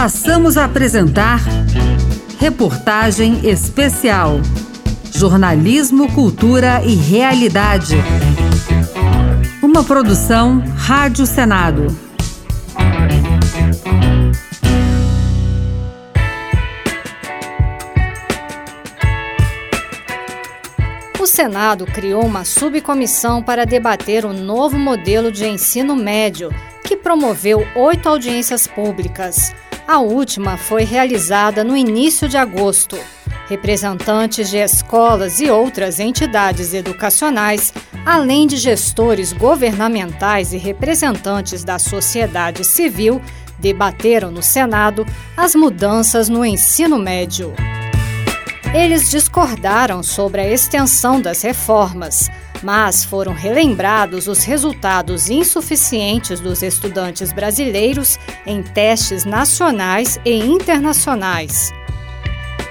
Passamos a apresentar Reportagem Especial. Jornalismo, Cultura e Realidade. Uma produção Rádio Senado. O Senado criou uma subcomissão para debater o novo modelo de ensino médio, que promoveu oito audiências públicas. A última foi realizada no início de agosto. Representantes de escolas e outras entidades educacionais, além de gestores governamentais e representantes da sociedade civil, debateram no Senado as mudanças no ensino médio. Eles discordaram sobre a extensão das reformas, mas foram relembrados os resultados insuficientes dos estudantes brasileiros em testes nacionais e internacionais.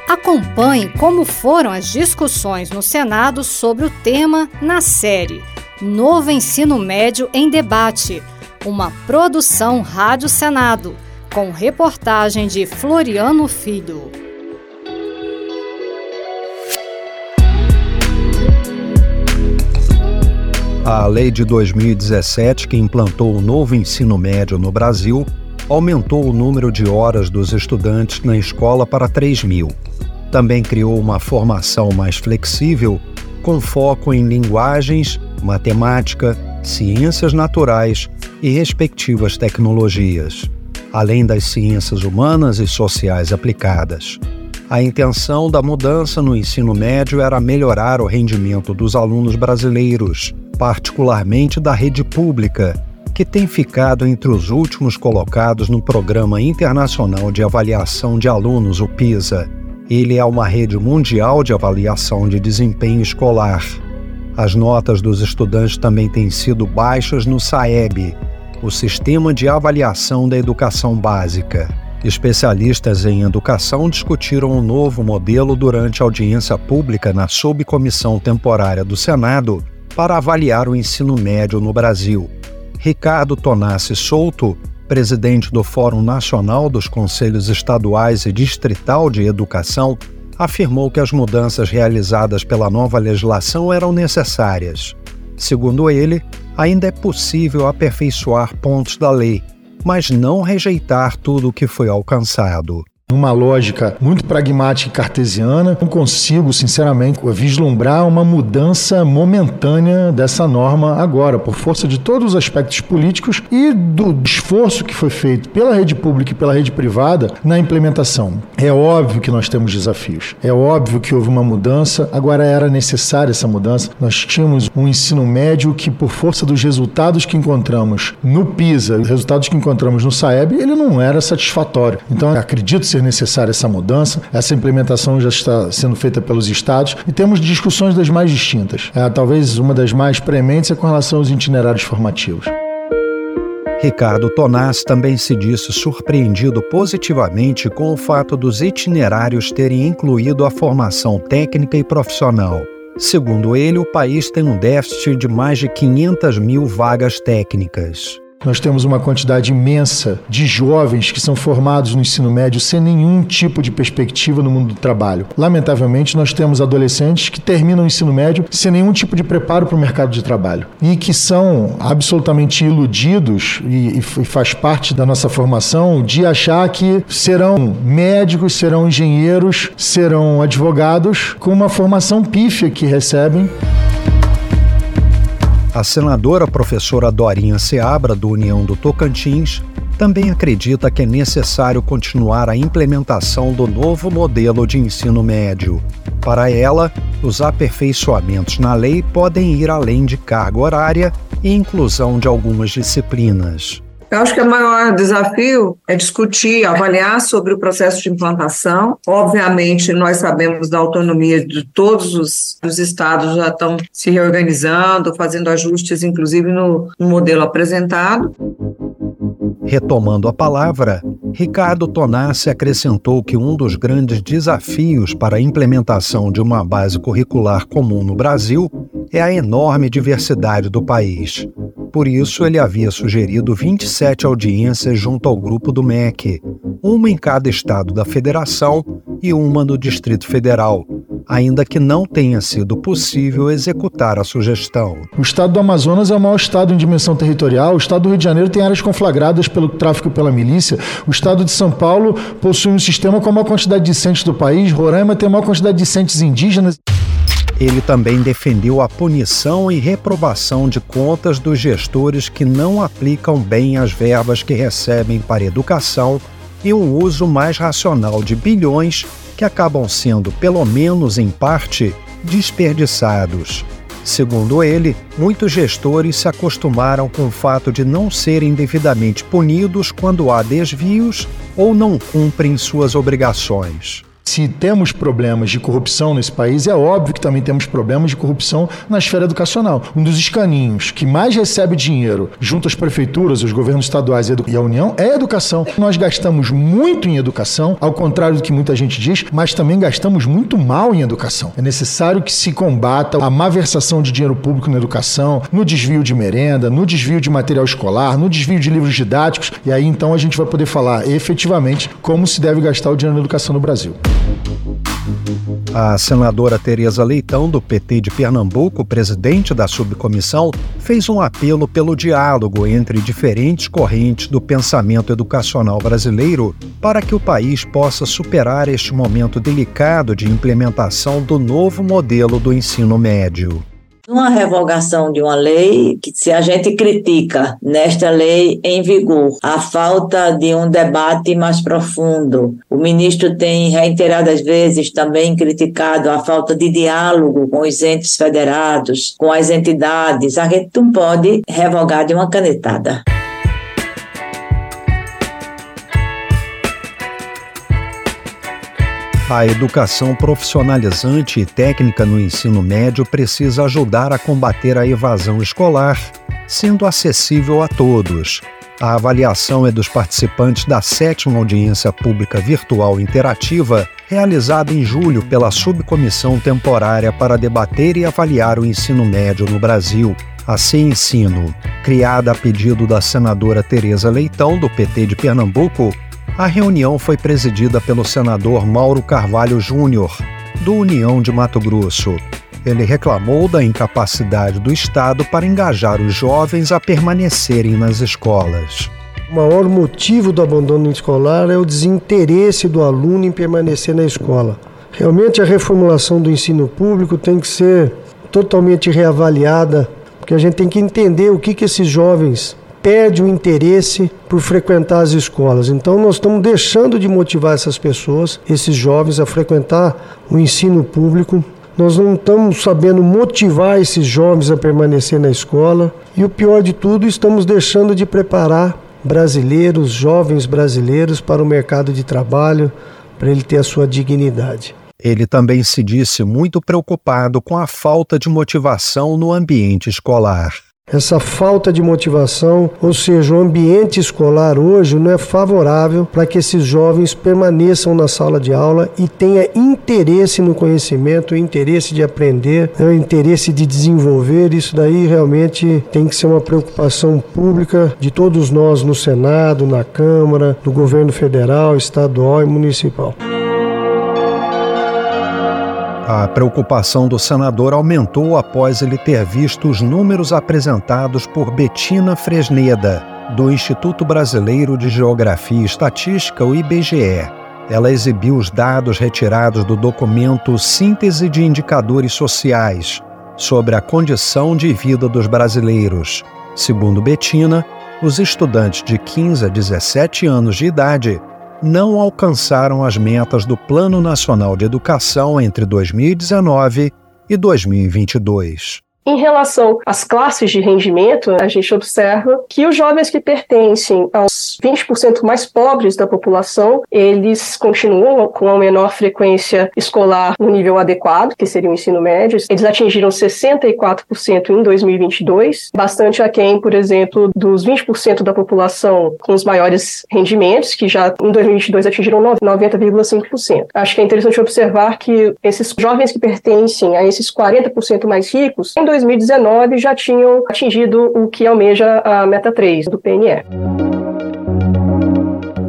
Acompanhe como foram as discussões no Senado sobre o tema na série Novo Ensino Médio em Debate, uma produção Rádio Senado, com reportagem de Floriano Filho. A lei de 2017, que implantou o novo ensino médio no Brasil, aumentou o número de horas dos estudantes na escola para 3 mil. Também criou uma formação mais flexível, com foco em linguagens, matemática, ciências naturais e respectivas tecnologias, além das ciências humanas e sociais aplicadas. A intenção da mudança no ensino médio era melhorar o rendimento dos alunos brasileiros particularmente da rede pública, que tem ficado entre os últimos colocados no Programa Internacional de Avaliação de Alunos, o PISA. Ele é uma rede mundial de avaliação de desempenho escolar. As notas dos estudantes também têm sido baixas no SAEB, o Sistema de Avaliação da Educação Básica. Especialistas em educação discutiram o um novo modelo durante audiência pública na subcomissão temporária do Senado para avaliar o ensino médio no Brasil. Ricardo Tonassi Souto, presidente do Fórum Nacional dos Conselhos Estaduais e Distrital de Educação, afirmou que as mudanças realizadas pela nova legislação eram necessárias. Segundo ele, ainda é possível aperfeiçoar pontos da lei, mas não rejeitar tudo o que foi alcançado numa lógica muito pragmática e cartesiana, não consigo, sinceramente, vislumbrar uma mudança momentânea dessa norma agora, por força de todos os aspectos políticos e do esforço que foi feito pela rede pública e pela rede privada na implementação. É óbvio que nós temos desafios, é óbvio que houve uma mudança, agora era necessária essa mudança. Nós tínhamos um ensino médio que, por força dos resultados que encontramos no PISA, os resultados que encontramos no SAEB, ele não era satisfatório. Então, acredito ser necessária essa mudança. Essa implementação já está sendo feita pelos estados e temos discussões das mais distintas. É, talvez uma das mais prementes é com relação aos itinerários formativos. Ricardo Tonás também se disse surpreendido positivamente com o fato dos itinerários terem incluído a formação técnica e profissional. Segundo ele, o país tem um déficit de mais de 500 mil vagas técnicas. Nós temos uma quantidade imensa de jovens que são formados no ensino médio sem nenhum tipo de perspectiva no mundo do trabalho. Lamentavelmente, nós temos adolescentes que terminam o ensino médio sem nenhum tipo de preparo para o mercado de trabalho e que são absolutamente iludidos, e, e faz parte da nossa formação, de achar que serão médicos, serão engenheiros, serão advogados com uma formação pífia que recebem. A senadora professora Dorinha Seabra, do União do Tocantins, também acredita que é necessário continuar a implementação do novo modelo de ensino médio. Para ela, os aperfeiçoamentos na lei podem ir além de carga horária e inclusão de algumas disciplinas. Eu acho que o maior desafio é discutir, avaliar sobre o processo de implantação. Obviamente, nós sabemos da autonomia de todos os, os estados já estão se reorganizando, fazendo ajustes, inclusive no, no modelo apresentado. Retomando a palavra, Ricardo Tonassi acrescentou que um dos grandes desafios para a implementação de uma base curricular comum no Brasil é a enorme diversidade do país. Por isso, ele havia sugerido 27 audiências junto ao grupo do MEC, uma em cada estado da federação e uma no Distrito Federal, ainda que não tenha sido possível executar a sugestão. O estado do Amazonas é o maior estado em dimensão territorial. O estado do Rio de Janeiro tem áreas conflagradas pelo tráfico pela milícia. O estado de São Paulo possui um sistema com a maior quantidade de discentes do país. Roraima tem a maior quantidade de discentes indígenas. Ele também defendeu a punição e reprovação de contas dos gestores que não aplicam bem as verbas que recebem para educação e um uso mais racional de bilhões que acabam sendo, pelo menos em parte, desperdiçados. Segundo ele, muitos gestores se acostumaram com o fato de não serem devidamente punidos quando há desvios ou não cumprem suas obrigações. Se temos problemas de corrupção nesse país, é óbvio que também temos problemas de corrupção na esfera educacional. Um dos escaninhos que mais recebe dinheiro junto às prefeituras, os governos estaduais e a União é a educação. Nós gastamos muito em educação, ao contrário do que muita gente diz, mas também gastamos muito mal em educação. É necessário que se combata a má versação de dinheiro público na educação, no desvio de merenda, no desvio de material escolar, no desvio de livros didáticos, e aí então a gente vai poder falar efetivamente como se deve gastar o dinheiro na educação no Brasil. A senadora Tereza Leitão, do PT de Pernambuco, presidente da subcomissão, fez um apelo pelo diálogo entre diferentes correntes do pensamento educacional brasileiro para que o país possa superar este momento delicado de implementação do novo modelo do ensino médio. Uma revogação de uma lei, que se a gente critica nesta lei em vigor a falta de um debate mais profundo, o ministro tem reiteradas vezes também criticado a falta de diálogo com os entes federados, com as entidades, a gente não pode revogar de uma canetada. A educação profissionalizante e técnica no ensino médio precisa ajudar a combater a evasão escolar, sendo acessível a todos. A avaliação é dos participantes da sétima audiência pública virtual interativa, realizada em julho pela Subcomissão Temporária para debater e avaliar o ensino médio no Brasil, a C Ensino. Criada a pedido da senadora Tereza Leitão, do PT de Pernambuco, a reunião foi presidida pelo senador Mauro Carvalho Júnior, do União de Mato Grosso. Ele reclamou da incapacidade do Estado para engajar os jovens a permanecerem nas escolas. O maior motivo do abandono escolar é o desinteresse do aluno em permanecer na escola. Realmente a reformulação do ensino público tem que ser totalmente reavaliada, porque a gente tem que entender o que, que esses jovens perde o interesse por frequentar as escolas. Então nós estamos deixando de motivar essas pessoas, esses jovens a frequentar o ensino público. Nós não estamos sabendo motivar esses jovens a permanecer na escola e o pior de tudo, estamos deixando de preparar brasileiros, jovens brasileiros para o mercado de trabalho, para ele ter a sua dignidade. Ele também se disse muito preocupado com a falta de motivação no ambiente escolar. Essa falta de motivação, ou seja, o ambiente escolar hoje não é favorável para que esses jovens permaneçam na sala de aula e tenha interesse no conhecimento, interesse de aprender, né, interesse de desenvolver. Isso daí realmente tem que ser uma preocupação pública de todos nós no Senado, na Câmara, no governo federal, estadual e municipal. A preocupação do senador aumentou após ele ter visto os números apresentados por Betina Fresneda, do Instituto Brasileiro de Geografia e Estatística, o IBGE. Ela exibiu os dados retirados do documento Síntese de Indicadores Sociais sobre a condição de vida dos brasileiros. Segundo Betina, os estudantes de 15 a 17 anos de idade não alcançaram as metas do Plano Nacional de Educação entre 2019 e 2022. Em relação às classes de rendimento, a gente observa que os jovens que pertencem aos 20% mais pobres da população, eles continuam com a menor frequência escolar no nível adequado, que seria o ensino médio. Eles atingiram 64% em 2022, bastante aquém, por exemplo, dos 20% da população com os maiores rendimentos, que já em 2022 atingiram 90,5%. Acho que é interessante observar que esses jovens que pertencem a esses 40% mais ricos, em 2019 já tinham atingido o que almeja a meta 3 do PNE.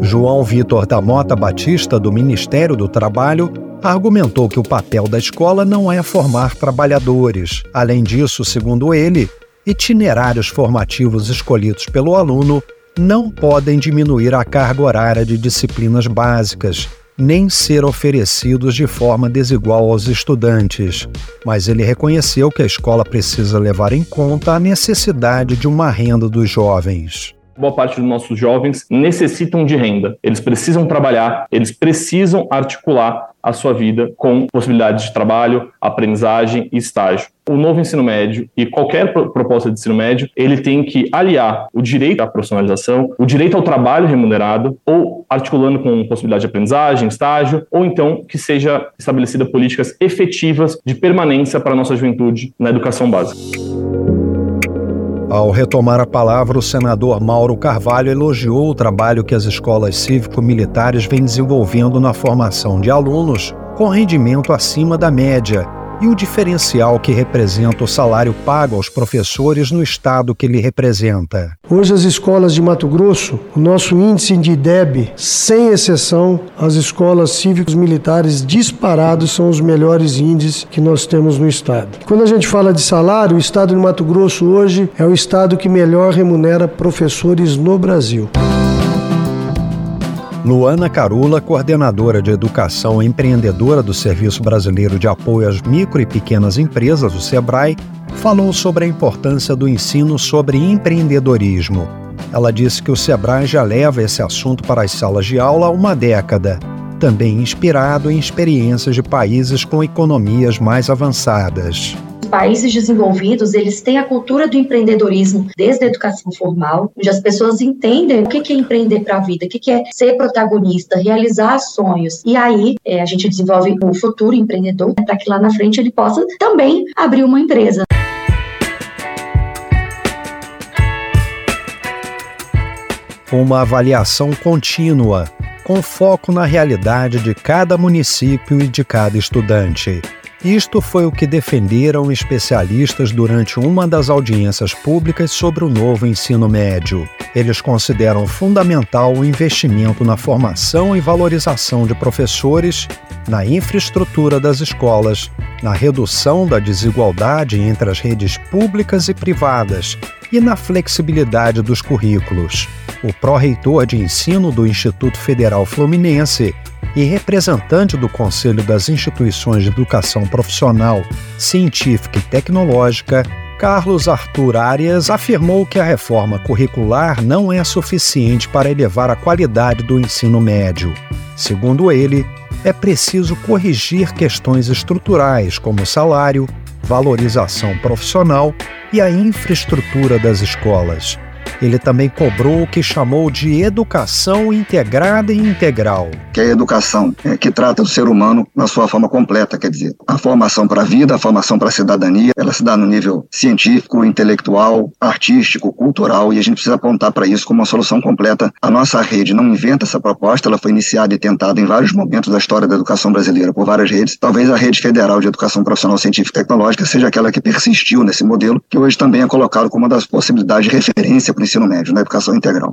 João Vitor da Mota Batista, do Ministério do Trabalho, argumentou que o papel da escola não é formar trabalhadores. Além disso, segundo ele, itinerários formativos escolhidos pelo aluno não podem diminuir a carga horária de disciplinas básicas, nem ser oferecidos de forma desigual aos estudantes. Mas ele reconheceu que a escola precisa levar em conta a necessidade de uma renda dos jovens boa parte dos nossos jovens necessitam de renda. Eles precisam trabalhar, eles precisam articular a sua vida com possibilidades de trabalho, aprendizagem e estágio. O novo ensino médio e qualquer proposta de ensino médio, ele tem que aliar o direito à profissionalização, o direito ao trabalho remunerado, ou articulando com possibilidade de aprendizagem, estágio, ou então que seja estabelecida políticas efetivas de permanência para a nossa juventude na educação básica. Ao retomar a palavra, o senador Mauro Carvalho elogiou o trabalho que as escolas cívico-militares vêm desenvolvendo na formação de alunos com rendimento acima da média e o diferencial que representa o salário pago aos professores no estado que ele representa. Hoje, as escolas de Mato Grosso, o nosso índice de IDEB, sem exceção, as escolas cívicos militares disparados são os melhores índices que nós temos no estado. Quando a gente fala de salário, o estado de Mato Grosso hoje é o estado que melhor remunera professores no Brasil. Luana Carula, coordenadora de educação empreendedora do Serviço Brasileiro de Apoio às Micro e Pequenas Empresas, o SEBRAE, falou sobre a importância do ensino sobre empreendedorismo. Ela disse que o SEBRAE já leva esse assunto para as salas de aula há uma década, também inspirado em experiências de países com economias mais avançadas países desenvolvidos, eles têm a cultura do empreendedorismo desde a educação formal, onde as pessoas entendem o que é empreender para a vida, o que é ser protagonista, realizar sonhos. E aí é, a gente desenvolve o futuro empreendedor para que lá na frente ele possa também abrir uma empresa. Uma avaliação contínua, com foco na realidade de cada município e de cada estudante. Isto foi o que defenderam especialistas durante uma das audiências públicas sobre o novo ensino médio. Eles consideram fundamental o investimento na formação e valorização de professores, na infraestrutura das escolas, na redução da desigualdade entre as redes públicas e privadas e na flexibilidade dos currículos. O pró-reitor de ensino do Instituto Federal Fluminense, e representante do Conselho das Instituições de Educação Profissional, Científica e Tecnológica, Carlos Arthur Arias afirmou que a reforma curricular não é suficiente para elevar a qualidade do ensino médio. Segundo ele, é preciso corrigir questões estruturais como salário, valorização profissional e a infraestrutura das escolas. Ele também cobrou o que chamou de educação integrada e integral. Que é a educação é, que trata do ser humano na sua forma completa, quer dizer, a formação para a vida, a formação para a cidadania, ela se dá no nível científico, intelectual, artístico, cultural, e a gente precisa apontar para isso como uma solução completa. A nossa rede não inventa essa proposta, ela foi iniciada e tentada em vários momentos da história da educação brasileira por várias redes. Talvez a rede federal de educação profissional científica e tecnológica seja aquela que persistiu nesse modelo, que hoje também é colocado como uma das possibilidades de referência para o ensino médio, na educação integral.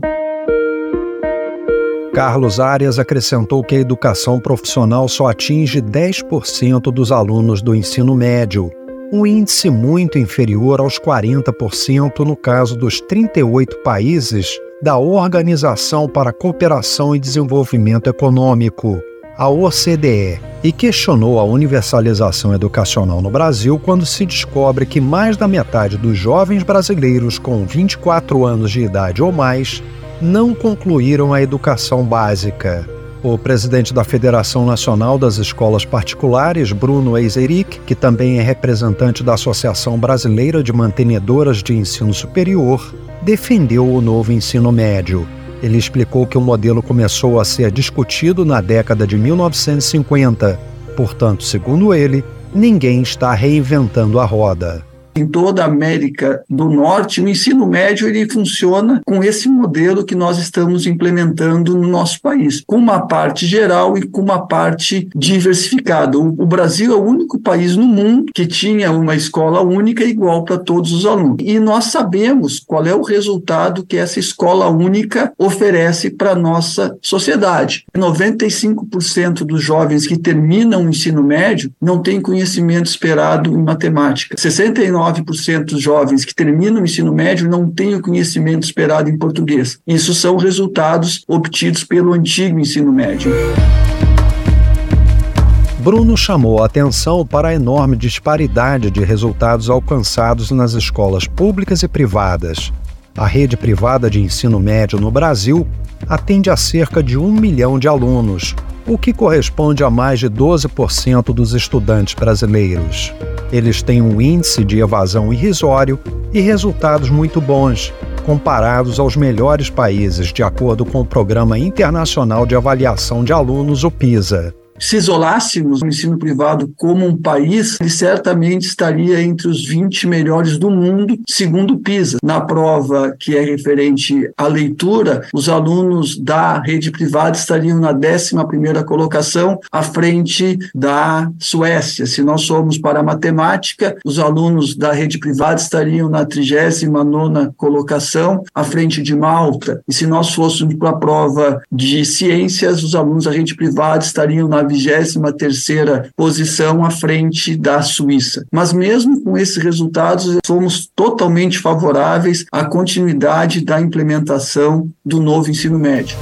Carlos Arias acrescentou que a educação profissional só atinge 10% dos alunos do ensino médio, um índice muito inferior aos 40% no caso dos 38 países da Organização para a Cooperação e Desenvolvimento Econômico, a OCDE e questionou a universalização educacional no Brasil quando se descobre que mais da metade dos jovens brasileiros com 24 anos de idade ou mais não concluíram a educação básica. O presidente da Federação Nacional das Escolas Particulares, Bruno Eiseric, que também é representante da Associação Brasileira de Mantenedoras de Ensino Superior, defendeu o novo ensino médio ele explicou que o modelo começou a ser discutido na década de 1950. Portanto, segundo ele, ninguém está reinventando a roda. Em toda a América do Norte, o ensino médio ele funciona com esse modelo que nós estamos implementando no nosso país, com uma parte geral e com uma parte diversificada. O, Brasil é o único país no mundo que tinha uma escola única igual para todos os alunos. E nós sabemos qual é o resultado que essa escola única oferece para a nossa sociedade. 95% dos jovens que terminam o ensino médio não têm conhecimento esperado em matemática. 69% dos jovens que terminam o ensino médio não têm o conhecimento esperado em português. Isso são resultados obtidos pelo antigo ensino médio. Bruno chamou a atenção para a enorme disparidade de resultados alcançados nas escolas públicas e privadas. A rede privada de ensino médio no Brasil atende a cerca de um milhão de alunos, o que corresponde a mais de 12% dos estudantes brasileiros. Eles têm um índice de evasão irrisório e resultados muito bons, comparados aos melhores países, de acordo com o Programa Internacional de Avaliação de Alunos, o PISA se isolássemos o ensino privado como um país, ele certamente estaria entre os 20 melhores do mundo, segundo o PISA. Na prova que é referente à leitura, os alunos da rede privada estariam na 11ª colocação, à frente da Suécia. Se nós somos para a matemática, os alunos da rede privada estariam na 39ª colocação, à frente de Malta. E se nós fôssemos para a prova de ciências, os alunos da rede privada estariam na 23ª posição à frente da Suíça. Mas mesmo com esses resultados, somos totalmente favoráveis à continuidade da implementação do novo ensino médio.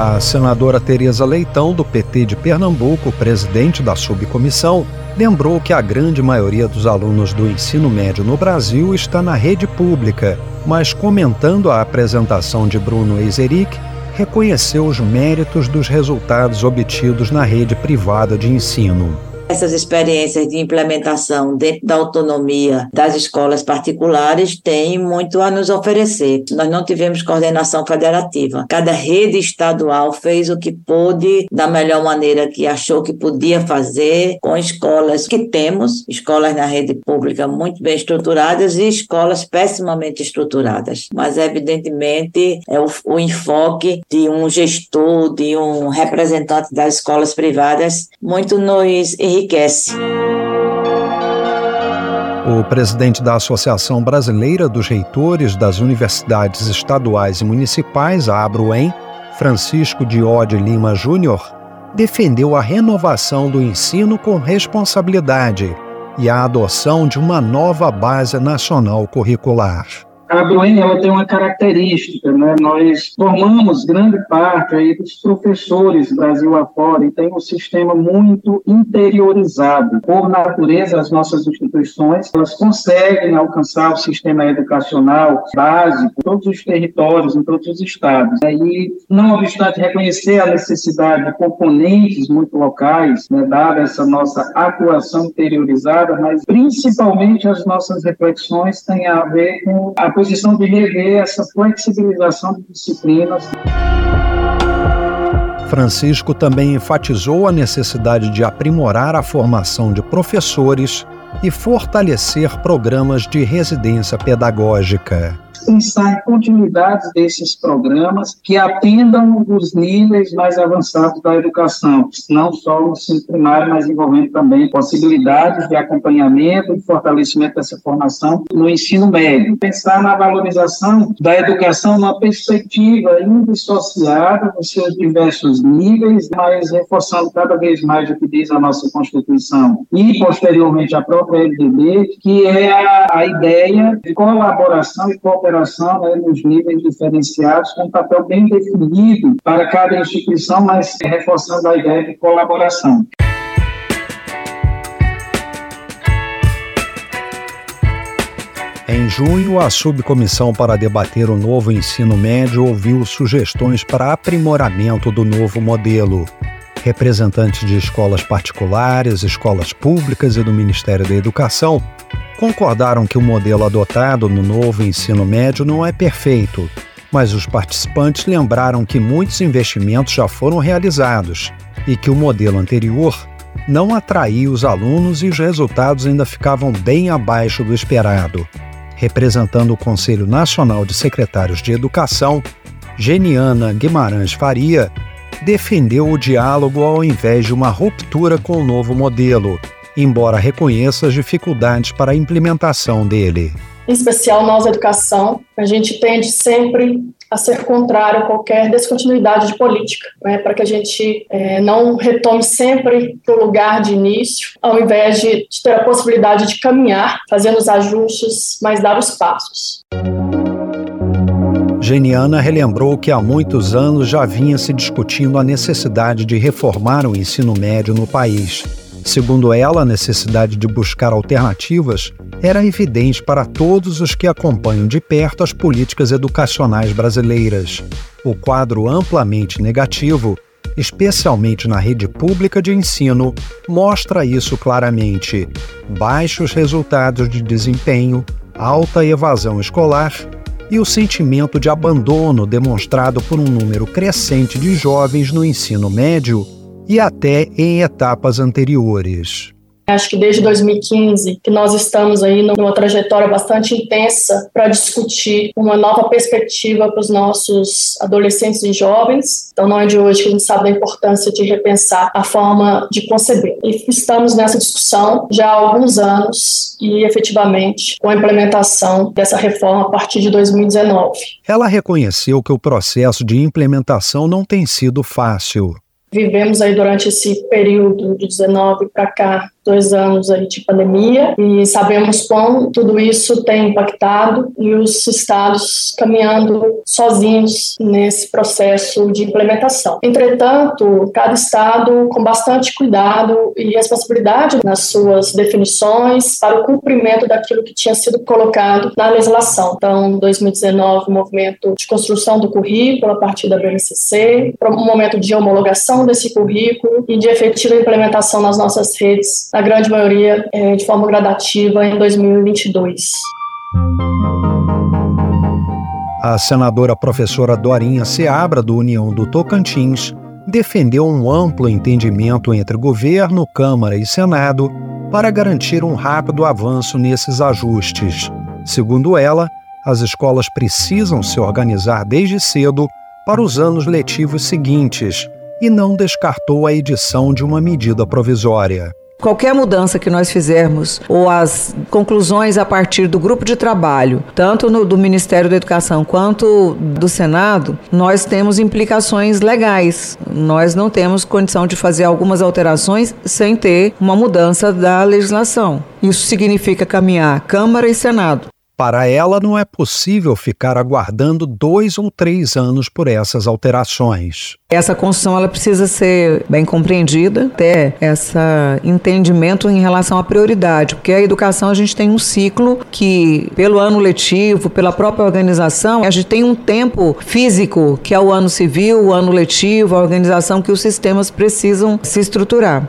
A senadora Tereza Leitão, do PT de Pernambuco, presidente da subcomissão, lembrou que a grande maioria dos alunos do ensino médio no Brasil está na rede pública, mas comentando a apresentação de Bruno Eiseric, reconheceu os méritos dos resultados obtidos na rede privada de ensino. Essas experiências de implementação dentro da autonomia das escolas particulares têm muito a nos oferecer. Nós não tivemos coordenação federativa. Cada rede estadual fez o que pôde da melhor maneira que achou que podia fazer com escolas que temos, escolas na rede pública muito bem estruturadas e escolas pessimamente estruturadas. Mas evidentemente é o, o enfoque de um gestor, de um representante das escolas privadas muito nos enriquece. O presidente da Associação Brasileira dos Reitores das Universidades Estaduais e Municipais, a Abruem, Francisco Diode Lima Júnior, defendeu a renovação do ensino com responsabilidade e a adoção de uma nova base nacional curricular a Bruene ela tem uma característica, né? Nós formamos grande parte aí dos professores Brasil afora e tem um sistema muito interiorizado. Por natureza, as nossas instituições elas conseguem alcançar o sistema educacional básico em todos os territórios, em todos os estados. E não obstante reconhecer a necessidade de componentes muito locais, né, dada essa nossa atuação interiorizada, mas principalmente as nossas reflexões têm a ver com a posição de rever essa flexibilização de disciplinas. Francisco também enfatizou a necessidade de aprimorar a formação de professores e fortalecer programas de residência pedagógica pensar em continuidades desses programas que atendam os níveis mais avançados da educação, não só o ensino primário, mas envolvendo também possibilidades de acompanhamento e fortalecimento dessa formação no ensino médio. Pensar na valorização da educação numa perspectiva indissociada dos seus diversos níveis, mas reforçando cada vez mais o que diz a nossa Constituição e, posteriormente, a própria LDB, que é a ideia de colaboração e cooperação operação né, nos níveis diferenciados, com um papel bem definido para cada instituição, mas reforçando a ideia de colaboração. Em junho, a subcomissão para debater o novo ensino médio ouviu sugestões para aprimoramento do novo modelo. Representantes de escolas particulares, escolas públicas e do Ministério da Educação concordaram que o modelo adotado no novo ensino médio não é perfeito, mas os participantes lembraram que muitos investimentos já foram realizados e que o modelo anterior não atraía os alunos e os resultados ainda ficavam bem abaixo do esperado. Representando o Conselho Nacional de Secretários de Educação, Geniana Guimarães Faria defendeu o diálogo ao invés de uma ruptura com o novo modelo, embora reconheça as dificuldades para a implementação dele. Em especial nós, educação, a gente tende sempre a ser contrário a qualquer descontinuidade de política, né, para que a gente é, não retome sempre para o lugar de início, ao invés de, de ter a possibilidade de caminhar, fazendo os ajustes, mas dar os passos. Geniana relembrou que há muitos anos já vinha se discutindo a necessidade de reformar o ensino médio no país. Segundo ela, a necessidade de buscar alternativas era evidente para todos os que acompanham de perto as políticas educacionais brasileiras. O quadro amplamente negativo, especialmente na rede pública de ensino, mostra isso claramente: baixos resultados de desempenho, alta evasão escolar e o sentimento de abandono demonstrado por um número crescente de jovens no ensino médio e até em etapas anteriores. Acho que desde 2015 que nós estamos aí numa trajetória bastante intensa para discutir uma nova perspectiva para os nossos adolescentes e jovens. Então não é de hoje que a gente sabe da importância de repensar a forma de conceber. E estamos nessa discussão já há alguns anos e efetivamente com a implementação dessa reforma a partir de 2019. Ela reconheceu que o processo de implementação não tem sido fácil. Vivemos aí durante esse período de 19 para cá dois anos aí de pandemia e sabemos quão tudo isso tem impactado e os estados caminhando sozinhos nesse processo de implementação. Entretanto, cada estado com bastante cuidado e responsabilidade nas suas definições para o cumprimento daquilo que tinha sido colocado na legislação. Então, 2019, o movimento de construção do currículo a partir da BNCC, um momento de homologação desse currículo e de efetiva implementação nas nossas redes na grande maioria é, de forma gradativa em 2022. A senadora professora Dorinha Seabra, do União do Tocantins, defendeu um amplo entendimento entre governo, Câmara e Senado para garantir um rápido avanço nesses ajustes. Segundo ela, as escolas precisam se organizar desde cedo para os anos letivos seguintes e não descartou a edição de uma medida provisória. Qualquer mudança que nós fizermos, ou as conclusões a partir do grupo de trabalho, tanto no, do Ministério da Educação quanto do Senado, nós temos implicações legais. Nós não temos condição de fazer algumas alterações sem ter uma mudança da legislação. Isso significa caminhar Câmara e Senado. Para ela, não é possível ficar aguardando dois ou três anos por essas alterações. Essa construção ela precisa ser bem compreendida, até esse entendimento em relação à prioridade, porque a educação a gente tem um ciclo que, pelo ano letivo, pela própria organização, a gente tem um tempo físico, que é o ano civil, o ano letivo, a organização que os sistemas precisam se estruturar.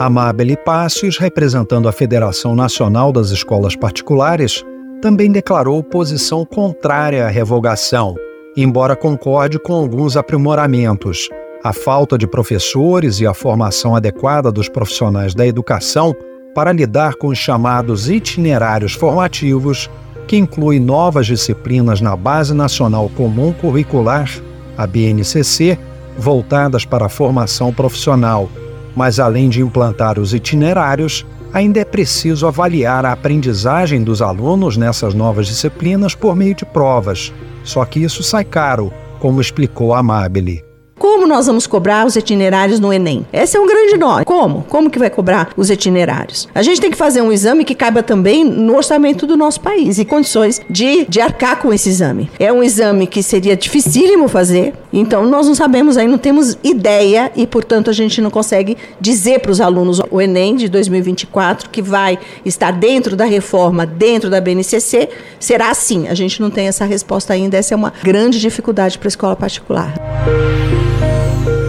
Amabile Pácios, representando a Federação Nacional das Escolas Particulares, também declarou posição contrária à revogação, embora concorde com alguns aprimoramentos. A falta de professores e a formação adequada dos profissionais da educação para lidar com os chamados itinerários formativos, que inclui novas disciplinas na Base Nacional Comum Curricular, a BNCC, voltadas para a formação profissional mas além de implantar os itinerários, ainda é preciso avaliar a aprendizagem dos alunos nessas novas disciplinas por meio de provas. Só que isso sai caro, como explicou a Amabile. Como nós vamos cobrar os itinerários no Enem? Esse é um grande nó. Como? Como que vai cobrar os itinerários? A gente tem que fazer um exame que caiba também no orçamento do nosso país e condições de, de arcar com esse exame. É um exame que seria dificílimo fazer, então nós não sabemos aí, não temos ideia e, portanto, a gente não consegue dizer para os alunos o Enem de 2024, que vai estar dentro da reforma, dentro da BNCC, será assim. A gente não tem essa resposta ainda, essa é uma grande dificuldade para a escola particular.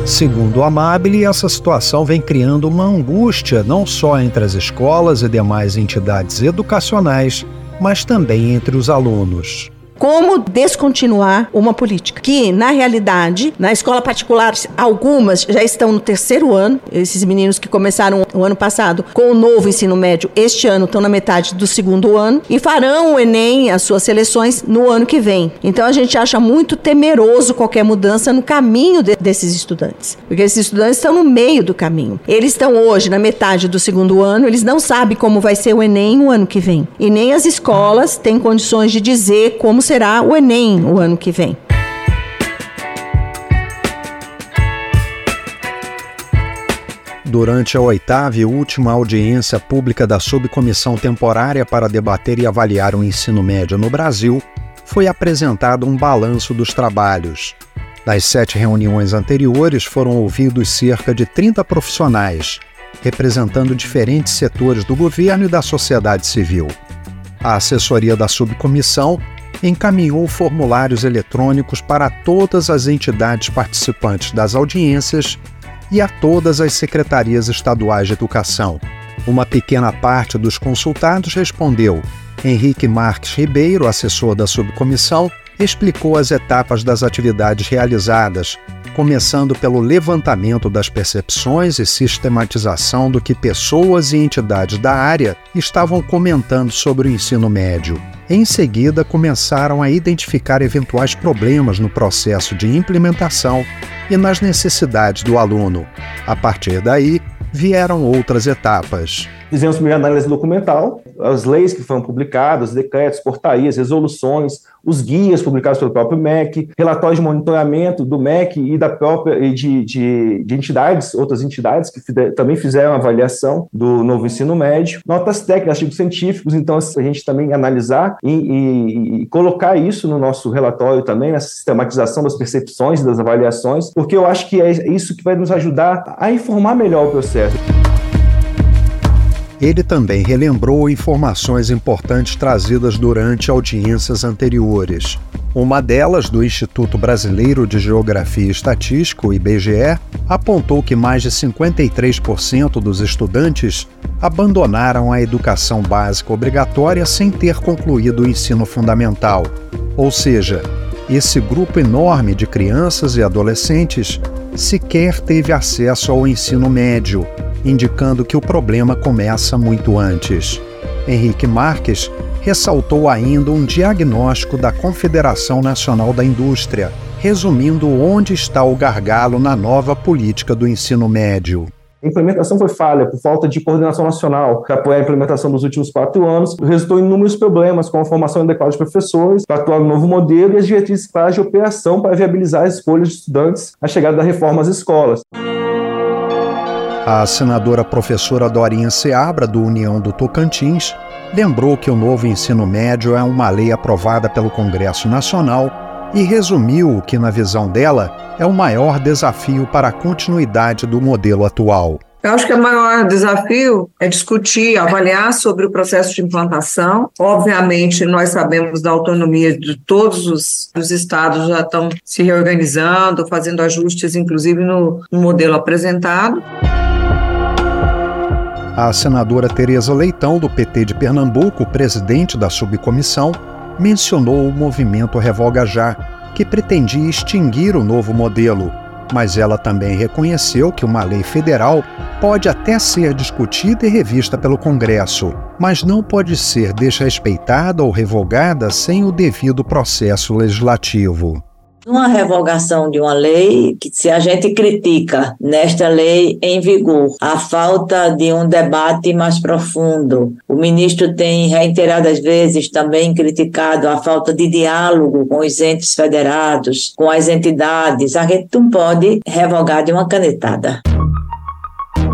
Segundo Amabile, essa situação vem criando uma angústia não só entre as escolas e demais entidades educacionais, mas também entre os alunos. Como descontinuar uma política que, na realidade, na escola particular, algumas já estão no terceiro ano. Esses meninos que começaram o ano passado com o novo ensino médio, este ano estão na metade do segundo ano e farão o Enem, as suas seleções, no ano que vem. Então a gente acha muito temeroso qualquer mudança no caminho de, desses estudantes, porque esses estudantes estão no meio do caminho. Eles estão hoje na metade do segundo ano, eles não sabem como vai ser o Enem o ano que vem. E nem as escolas têm condições de dizer como será o Enem o ano que vem. Durante a oitava e última audiência pública da Subcomissão Temporária para debater e avaliar o ensino médio no Brasil, foi apresentado um balanço dos trabalhos. Das sete reuniões anteriores, foram ouvidos cerca de 30 profissionais, representando diferentes setores do governo e da sociedade civil. A assessoria da subcomissão encaminhou formulários eletrônicos para todas as entidades participantes das audiências e a todas as secretarias estaduais de educação. Uma pequena parte dos consultados respondeu. Henrique Marques Ribeiro, assessor da subcomissão, explicou as etapas das atividades realizadas, começando pelo levantamento das percepções e sistematização do que pessoas e entidades da área estavam comentando sobre o ensino médio. Em seguida, começaram a identificar eventuais problemas no processo de implementação e nas necessidades do aluno. A partir daí, vieram outras etapas. Fizemos primeiro análise documental, as leis que foram publicadas, decretos, portarias, resoluções, os guias publicados pelo próprio MEC, relatórios de monitoramento do MEC e da própria e de, de, de entidades, outras entidades que também fizeram avaliação do novo ensino médio, notas técnicas, artigos científicos, então a gente também analisar e, e, e colocar isso no nosso relatório também, na sistematização das percepções e das avaliações, porque eu acho que é isso que vai nos ajudar a informar melhor o processo. Ele também relembrou informações importantes trazidas durante audiências anteriores. Uma delas, do Instituto Brasileiro de Geografia e Estatística, o IBGE, apontou que mais de 53% dos estudantes abandonaram a educação básica obrigatória sem ter concluído o ensino fundamental. Ou seja, esse grupo enorme de crianças e adolescentes sequer teve acesso ao ensino médio, indicando que o problema começa muito antes. Henrique Marques ressaltou ainda um diagnóstico da Confederação Nacional da Indústria, resumindo onde está o gargalo na nova política do ensino médio. A implementação foi falha por falta de coordenação nacional para apoiar a implementação dos últimos quatro anos, resultou em inúmeros problemas com a formação adequada de professores, para atuar no novo modelo e as diretrizes claras de operação para viabilizar as escolhas de estudantes à chegada da reforma às escolas. A senadora professora Dorinha Seabra, do União do Tocantins, lembrou que o novo ensino médio é uma lei aprovada pelo Congresso Nacional e resumiu que, na visão dela, é o maior desafio para a continuidade do modelo atual. Eu acho que o maior desafio é discutir, avaliar sobre o processo de implantação. Obviamente, nós sabemos da autonomia de todos os, os estados, já estão se reorganizando, fazendo ajustes, inclusive no, no modelo apresentado. A senadora Tereza Leitão, do PT de Pernambuco, presidente da subcomissão, mencionou o movimento Revoga Já, que pretendia extinguir o novo modelo, mas ela também reconheceu que uma lei federal pode até ser discutida e revista pelo Congresso, mas não pode ser desrespeitada ou revogada sem o devido processo legislativo. Uma revogação de uma lei, que se a gente critica nesta lei em vigor a falta de um debate mais profundo, o ministro tem reiteradas vezes também criticado a falta de diálogo com os entes federados, com as entidades, a gente não pode revogar de uma canetada.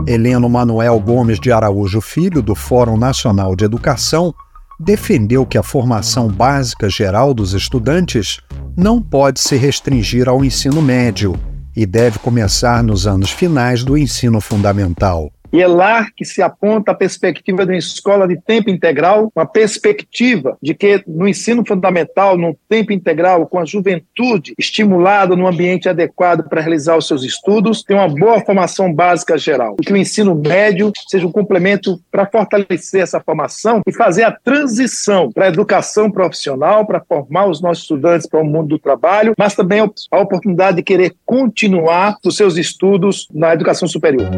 Heleno Manuel Gomes de Araújo Filho, do Fórum Nacional de Educação, defendeu que a formação básica geral dos estudantes não pode se restringir ao ensino médio e deve começar nos anos finais do ensino fundamental. E é lá que se aponta a perspectiva de uma escola de tempo integral, uma perspectiva de que no ensino fundamental, no tempo integral, com a juventude estimulada no ambiente adequado para realizar os seus estudos, tem uma boa formação básica geral. E que o ensino médio seja um complemento para fortalecer essa formação e fazer a transição para a educação profissional, para formar os nossos estudantes para o mundo do trabalho, mas também a oportunidade de querer continuar os seus estudos na educação superior.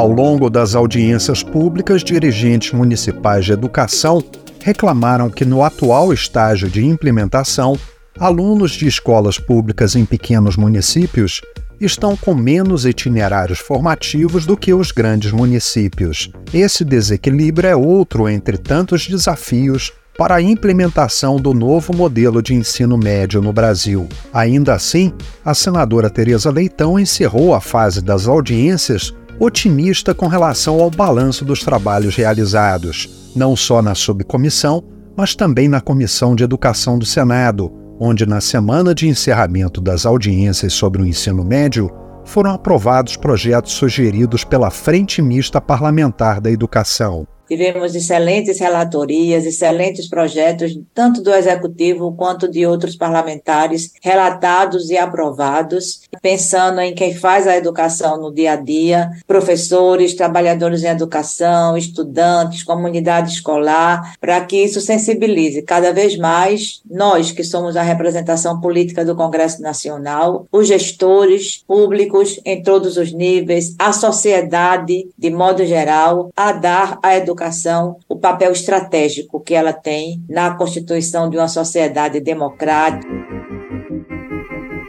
Ao longo das audiências públicas, dirigentes municipais de educação reclamaram que, no atual estágio de implementação, alunos de escolas públicas em pequenos municípios estão com menos itinerários formativos do que os grandes municípios. Esse desequilíbrio é outro entre tantos desafios para a implementação do novo modelo de ensino médio no Brasil. Ainda assim, a senadora Tereza Leitão encerrou a fase das audiências otimista com relação ao balanço dos trabalhos realizados, não só na subcomissão, mas também na Comissão de Educação do Senado, onde, na semana de encerramento das audiências sobre o ensino médio, foram aprovados projetos sugeridos pela Frente Mista Parlamentar da Educação. Tivemos excelentes relatorias, excelentes projetos, tanto do Executivo quanto de outros parlamentares, relatados e aprovados, pensando em quem faz a educação no dia a dia, professores, trabalhadores em educação, estudantes, comunidade escolar, para que isso sensibilize cada vez mais nós, que somos a representação política do Congresso Nacional, os gestores públicos em todos os níveis, a sociedade, de modo geral, a dar a educação educação o papel estratégico que ela tem na constituição de uma sociedade democrática.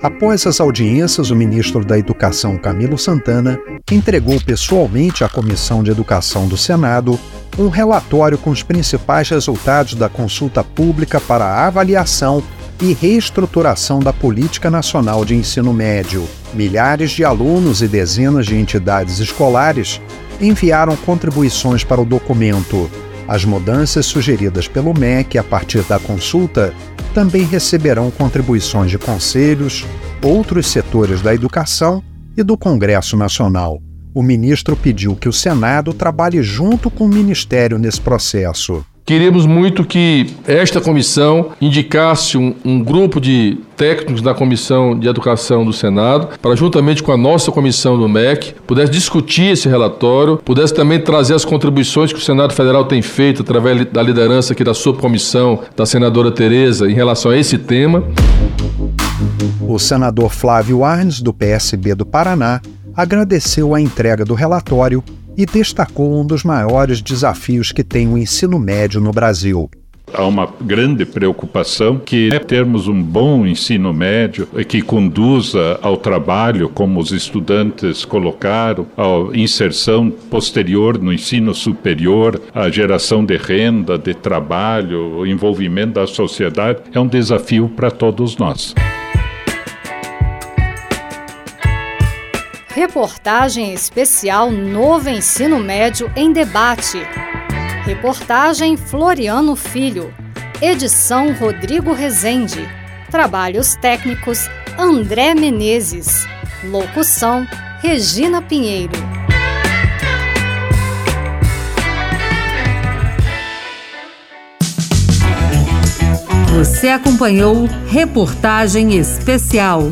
Após as audiências, o ministro da Educação, Camilo Santana, entregou pessoalmente à Comissão de Educação do Senado um relatório com os principais resultados da consulta pública para a avaliação e reestruturação da Política Nacional de Ensino Médio. Milhares de alunos e dezenas de entidades escolares enviaram contribuições para o documento. As mudanças sugeridas pelo MEC a partir da consulta também receberão contribuições de conselhos, outros setores da educação e do Congresso Nacional. O ministro pediu que o Senado trabalhe junto com o Ministério nesse processo. Queríamos muito que esta comissão indicasse um, um, grupo de técnicos da Comissão de Educação do Senado, para, juntamente com a nossa comissão do MEC, pudesse discutir esse relatório, pudesse também trazer as contribuições que o Senado Federal tem feito através da liderança aqui da subcomissão da senadora Tereza em relação a esse tema. O senador Flávio Arnes, do PSB do Paraná, agradeceu a entrega do relatório e destacou um dos maiores desafios que tem o ensino médio no Brasil. Há uma grande preocupação que é termos um bom ensino médio que conduza ao trabalho, como os estudantes colocaram, à inserção posterior no ensino superior, à geração de renda, de trabalho, o envolvimento da sociedade, é um desafio para todos nós. Reportagem especial Novo Ensino Médio em Debate. Reportagem Floriano Filho. Edição Rodrigo Rezende. Trabalhos técnicos André Menezes. Locução Regina Pinheiro. Você acompanhou Reportagem Especial